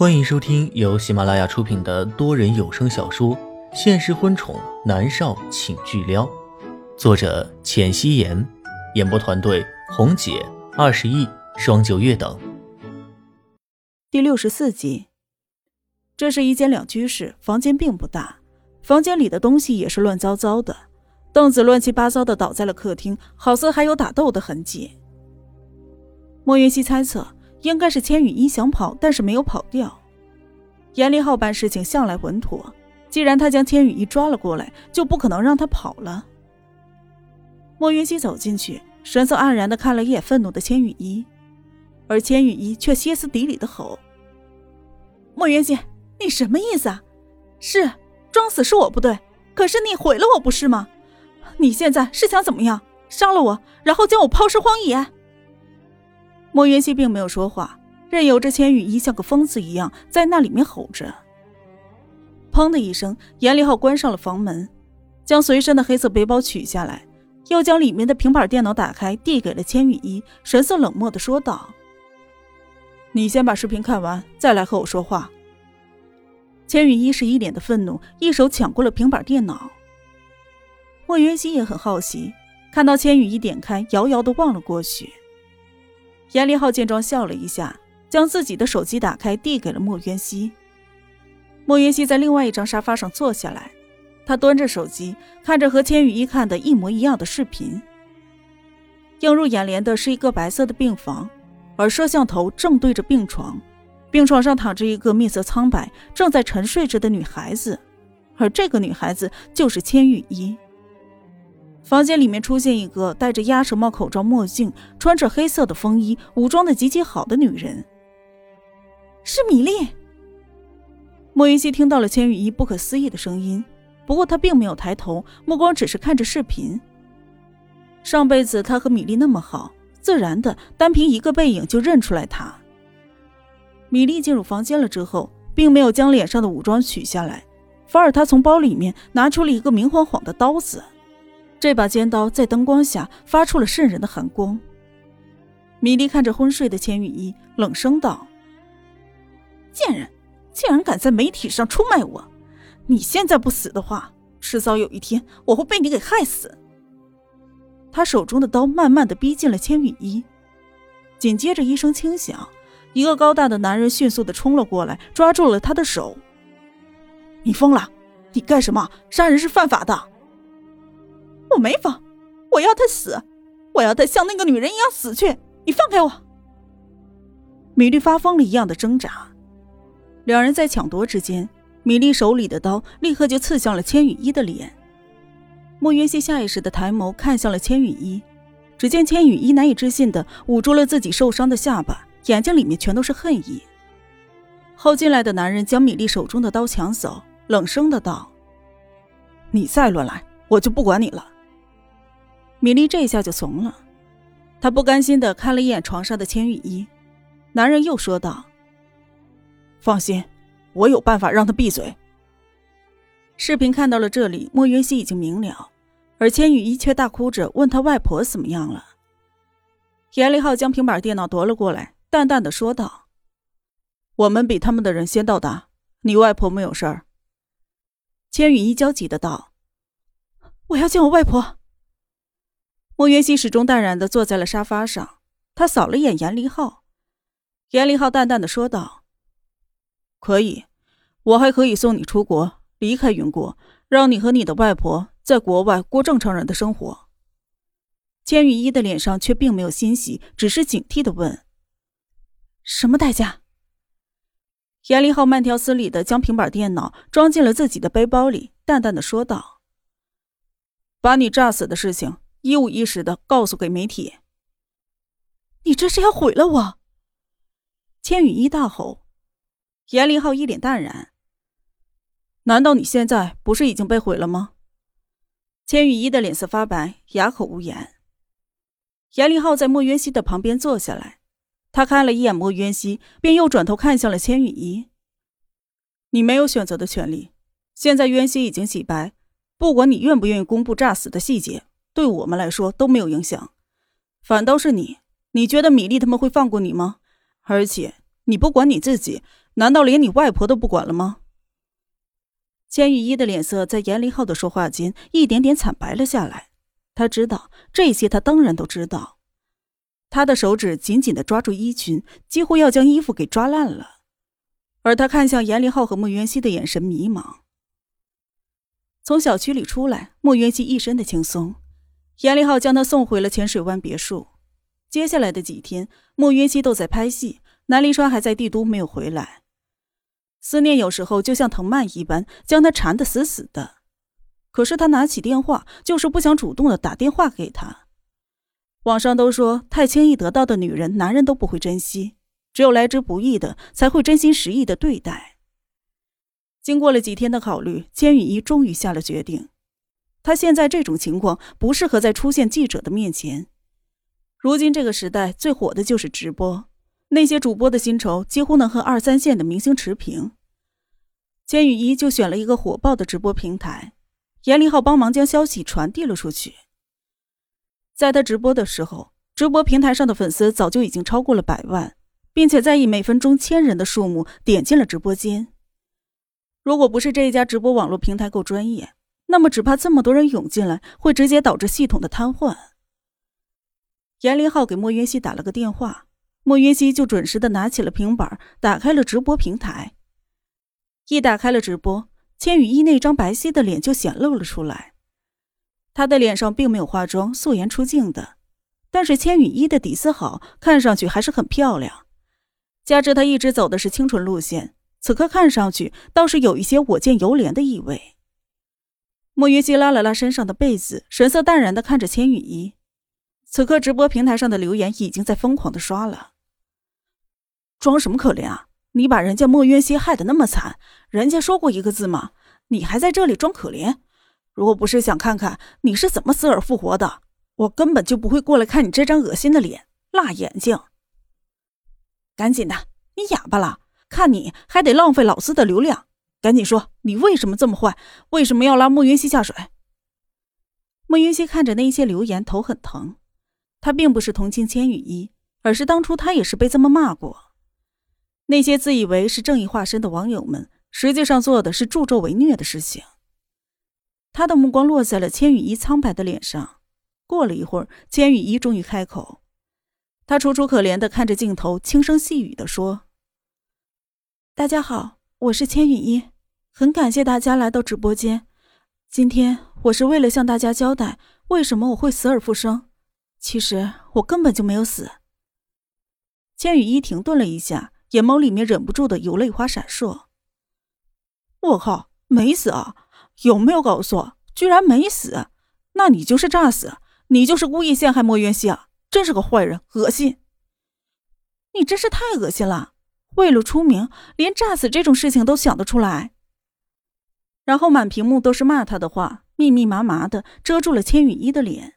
欢迎收听由喜马拉雅出品的多人有声小说《现实婚宠男少请巨撩》，作者：浅汐颜，演播团队：红姐、二十亿、双九月等。第六十四集，这是一间两居室，房间并不大，房间里的东西也是乱糟糟的，凳子乱七八糟的倒在了客厅，好似还有打斗的痕迹。莫云熙猜测。应该是千羽一想跑，但是没有跑掉。严立浩办事情向来稳妥，既然他将千羽一抓了过来，就不可能让他跑了。莫云熙走进去，神色黯然的看了一眼愤怒的千羽一，而千羽一却歇斯底里的吼：“莫云熙，你什么意思啊？是装死是我不对，可是你毁了我不是吗？你现在是想怎么样？杀了我，然后将我抛尸荒野？”莫云熙并没有说话，任由着千羽一像个疯子一样在那里面吼着。砰的一声，严立浩关上了房门，将随身的黑色背包取下来，又将里面的平板电脑打开，递给了千羽一，神色冷漠的说道：“你先把视频看完，再来和我说话。”千羽一是一脸的愤怒，一手抢过了平板电脑。莫云熙也很好奇，看到千羽一点开，遥遥的望了过去。严立浩见状笑了一下，将自己的手机打开，递给了莫渊熙。莫渊熙在另外一张沙发上坐下来，他端着手机，看着和千羽一看的一模一样的视频。映入眼帘的是一个白色的病房，而摄像头正对着病床，病床上躺着一个面色苍白、正在沉睡着的女孩子，而这个女孩子就是千羽一。房间里面出现一个戴着鸭舌帽口罩、墨镜、穿着黑色的风衣、武装的极其好的女人，是米粒。莫云熙听到了千羽衣不可思议的声音，不过他并没有抬头，目光只是看着视频。上辈子他和米粒那么好，自然的单凭一个背影就认出来她。米粒进入房间了之后，并没有将脸上的武装取下来，反而她从包里面拿出了一个明晃晃的刀子。这把尖刀在灯光下发出了渗人的寒光。米莉看着昏睡的千羽衣，冷声道：“贱人，竟然敢在媒体上出卖我！你现在不死的话，迟早有一天我会被你给害死。”他手中的刀慢慢的逼近了千羽衣，紧接着一声轻响，一个高大的男人迅速的冲了过来，抓住了他的手。“你疯了？你干什么？杀人是犯法的！”我没疯，我要他死，我要他像那个女人一样死去。你放开我！米莉发疯了一样的挣扎，两人在抢夺之间，米莉手里的刀立刻就刺向了千羽一的脸。莫云熙下意识的抬眸看向了千羽一，只见千羽一难以置信的捂住了自己受伤的下巴，眼睛里面全都是恨意。后进来的男人将米莉手中的刀抢走，冷声的道：“你再乱来，我就不管你了。”米莉这一下就怂了，她不甘心的看了一眼床上的千羽一，男人又说道：“放心，我有办法让他闭嘴。”视频看到了这里，莫云熙已经明了，而千羽一却大哭着问他外婆怎么样了。严立浩将平板电脑夺了过来，淡淡的说道：“我们比他们的人先到达，你外婆没有事儿。”千羽一焦急的道：“我要见我外婆。”莫云熙始终淡然的坐在了沙发上，他扫了眼严立浩，严立浩淡淡的说道：“可以，我还可以送你出国，离开云国，让你和你的外婆在国外过正常人的生活。”千羽一的脸上却并没有欣喜，只是警惕的问：“什么代价？”严立浩慢条斯理的将平板电脑装进了自己的背包里，淡淡的说道：“把你炸死的事情。”一五一十的告诉给媒体。你这是要毁了我！千羽一大吼。严立浩一脸淡然。难道你现在不是已经被毁了吗？千羽一的脸色发白，哑口无言。严立浩在莫渊熙的旁边坐下来，他看了一眼莫渊熙，便又转头看向了千羽一。你没有选择的权利。现在渊熙已经洗白，不管你愿不愿意公布诈死的细节。对我们来说都没有影响，反倒是你，你觉得米粒他们会放过你吗？而且你不管你自己，难道连你外婆都不管了吗？千羽一的脸色在严凌浩的说话间一点点惨白了下来。他知道这些，他当然都知道。他的手指紧紧的抓住衣裙，几乎要将衣服给抓烂了。而他看向严凌浩和莫渊熙的眼神迷茫。从小区里出来，莫渊熙一身的轻松。严立浩将他送回了浅水湾别墅。接下来的几天，莫云熙都在拍戏，南临川还在帝都没有回来。思念有时候就像藤蔓一般，将他缠得死死的。可是他拿起电话，就是不想主动的打电话给他。网上都说，太轻易得到的女人，男人都不会珍惜；只有来之不易的，才会真心实意的对待。经过了几天的考虑，千羽一终于下了决定。他现在这种情况，不适合再出现记者的面前。如今这个时代，最火的就是直播。那些主播的薪酬几乎能和二三线的明星持平。千羽一就选了一个火爆的直播平台，严立浩帮忙将消息传递了出去。在他直播的时候，直播平台上的粉丝早就已经超过了百万，并且在以每分钟千人的数目点进了直播间。如果不是这一家直播网络平台够专业，那么只怕这么多人涌进来，会直接导致系统的瘫痪。严林浩给莫云熙打了个电话。莫云熙就准时的拿起了平板，打开了直播平台。一打开了直播，千羽一那张白皙的脸就显露了出来。他的脸上并没有化妆，素颜出镜的，但是千羽一的底子好，看上去还是很漂亮。加之他一直走的是清纯路线，此刻看上去倒是有一些我见犹怜的意味。莫云熙拉了拉身上的被子，神色淡然的看着千羽衣。此刻直播平台上的留言已经在疯狂的刷了。装什么可怜啊！你把人家莫云熙害得那么惨，人家说过一个字吗？你还在这里装可怜？如果不是想看看你是怎么死而复活的，我根本就不会过来看你这张恶心的脸、辣眼睛。赶紧的，你哑巴了？看你还得浪费老四的流量，赶紧说你为什么这么坏？为什么要拉慕云熙下水？莫云熙看着那些留言，头很疼。他并不是同情千羽一，而是当初他也是被这么骂过。那些自以为是正义化身的网友们，实际上做的是助纣为虐的事情。他的目光落在了千羽一苍白的脸上。过了一会儿，千羽一终于开口，他楚楚可怜的看着镜头，轻声细语的说：“大家好，我是千羽一，很感谢大家来到直播间。今天我是为了向大家交代，为什么我会死而复生。”其实我根本就没有死。千羽一停顿了一下，眼眸里面忍不住的有泪花闪烁。我靠，没死啊？有没有搞错？居然没死？那你就是诈死，你就是故意陷害莫渊熙啊！真是个坏人，恶心！你真是太恶心了！为了出名，连诈死这种事情都想得出来。然后满屏幕都是骂他的话，密密麻麻的遮住了千羽一的脸。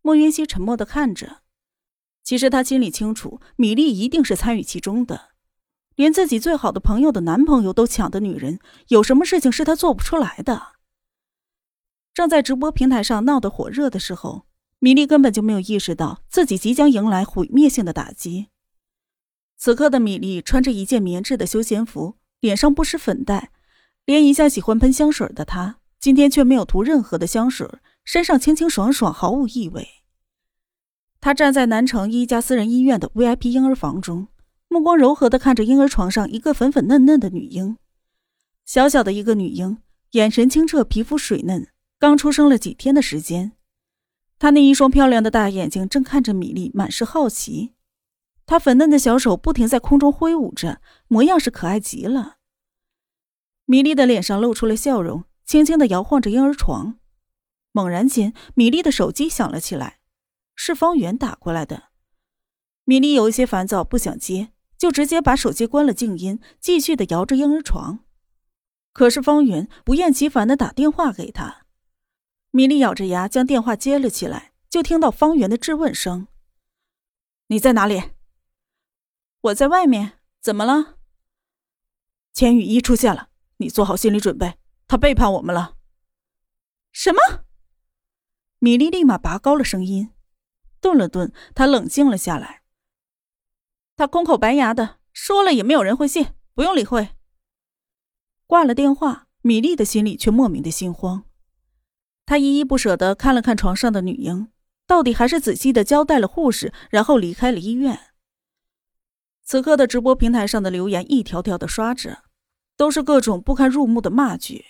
莫云熙沉默的看着，其实他心里清楚，米粒一定是参与其中的。连自己最好的朋友的男朋友都抢的女人，有什么事情是他做不出来的？正在直播平台上闹得火热的时候，米粒根本就没有意识到自己即将迎来毁灭性的打击。此刻的米粒穿着一件棉质的休闲服，脸上不施粉黛，连一向喜欢喷香水的她，今天却没有涂任何的香水。身上清清爽爽，毫无异味。他站在南城一家私人医院的 VIP 婴儿房中，目光柔和的看着婴儿床上一个粉粉嫩嫩的女婴。小小的一个女婴，眼神清澈，皮肤水嫩，刚出生了几天的时间。她那一双漂亮的大眼睛正看着米粒，满是好奇。她粉嫩的小手不停在空中挥舞着，模样是可爱极了。米粒的脸上露出了笑容，轻轻的摇晃着婴儿床。猛然间，米粒的手机响了起来，是方圆打过来的。米粒有一些烦躁，不想接，就直接把手机关了静音，继续的摇着婴儿床。可是方圆不厌其烦的打电话给他，米粒咬着牙将电话接了起来，就听到方圆的质问声：“你在哪里？”“我在外面。”“怎么了？”“千羽一出现了，你做好心理准备，他背叛我们了。”“什么？”米莉立马拔高了声音，顿了顿，她冷静了下来。他空口白牙的说了，也没有人会信。不用理会。挂了电话，米粒的心里却莫名的心慌。她依依不舍的看了看床上的女婴，到底还是仔细的交代了护士，然后离开了医院。此刻的直播平台上的留言一条条的刷着，都是各种不堪入目的骂句。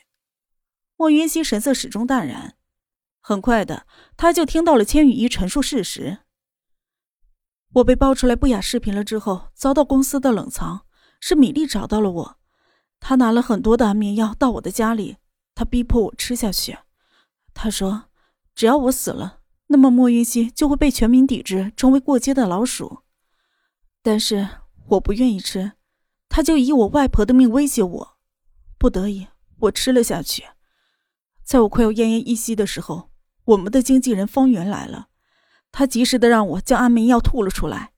莫云熙神色始终淡然。很快的，他就听到了千羽一陈述事实。我被爆出来不雅视频了之后，遭到公司的冷藏，是米粒找到了我。他拿了很多的安眠药到我的家里，他逼迫我吃下去。他说，只要我死了，那么莫云熙就会被全民抵制，成为过街的老鼠。但是我不愿意吃，他就以我外婆的命威胁我。不得已，我吃了下去。在我快要奄奄一息的时候，我们的经纪人方圆来了。他及时的让我将安眠药吐了出来，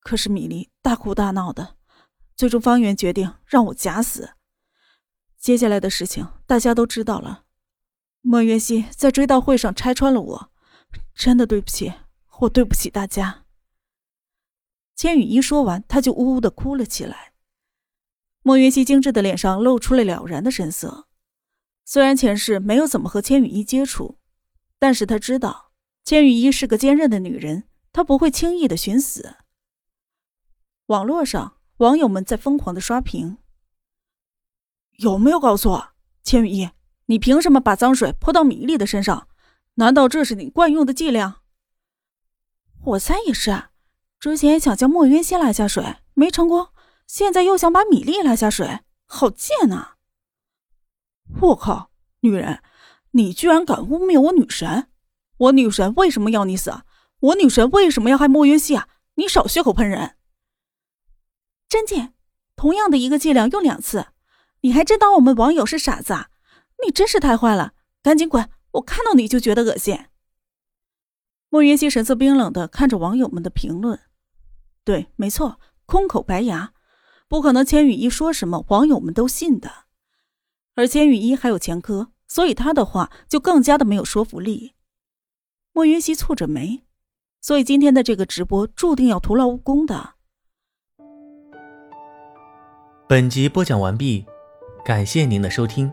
可是米粒大哭大闹的，最终方圆决定让我假死。接下来的事情大家都知道了，莫云熙在追悼会上拆穿了我，真的对不起，我对不起大家。千羽一说完，他就呜呜的哭了起来。莫云熙精致的脸上露出了了然的神色，虽然前世没有怎么和千羽一接触，但是他知道。千羽衣是个坚韧的女人，她不会轻易的寻死。网络上网友们在疯狂的刷屏，有没有搞错？千羽衣，你凭什么把脏水泼到米粒的身上？难道这是你惯用的伎俩？我猜也是。啊之前想将莫云熙拉下水没成功，现在又想把米粒拉下水，好贱呐！我靠，女人，你居然敢污蔑我女神！我女神为什么要你死？我女神为什么要害莫云熙啊？你少血口喷人！真贱！同样的一个伎俩用两次，你还真当我们网友是傻子啊？你真是太坏了！赶紧滚！我看到你就觉得恶心。莫云熙神色冰冷的看着网友们的评论。对，没错，空口白牙，不可能。千羽一说什么，网友们都信的。而千羽一还有前科，所以他的话就更加的没有说服力。莫云熙蹙着眉，所以今天的这个直播注定要徒劳无功的。本集播讲完毕，感谢您的收听。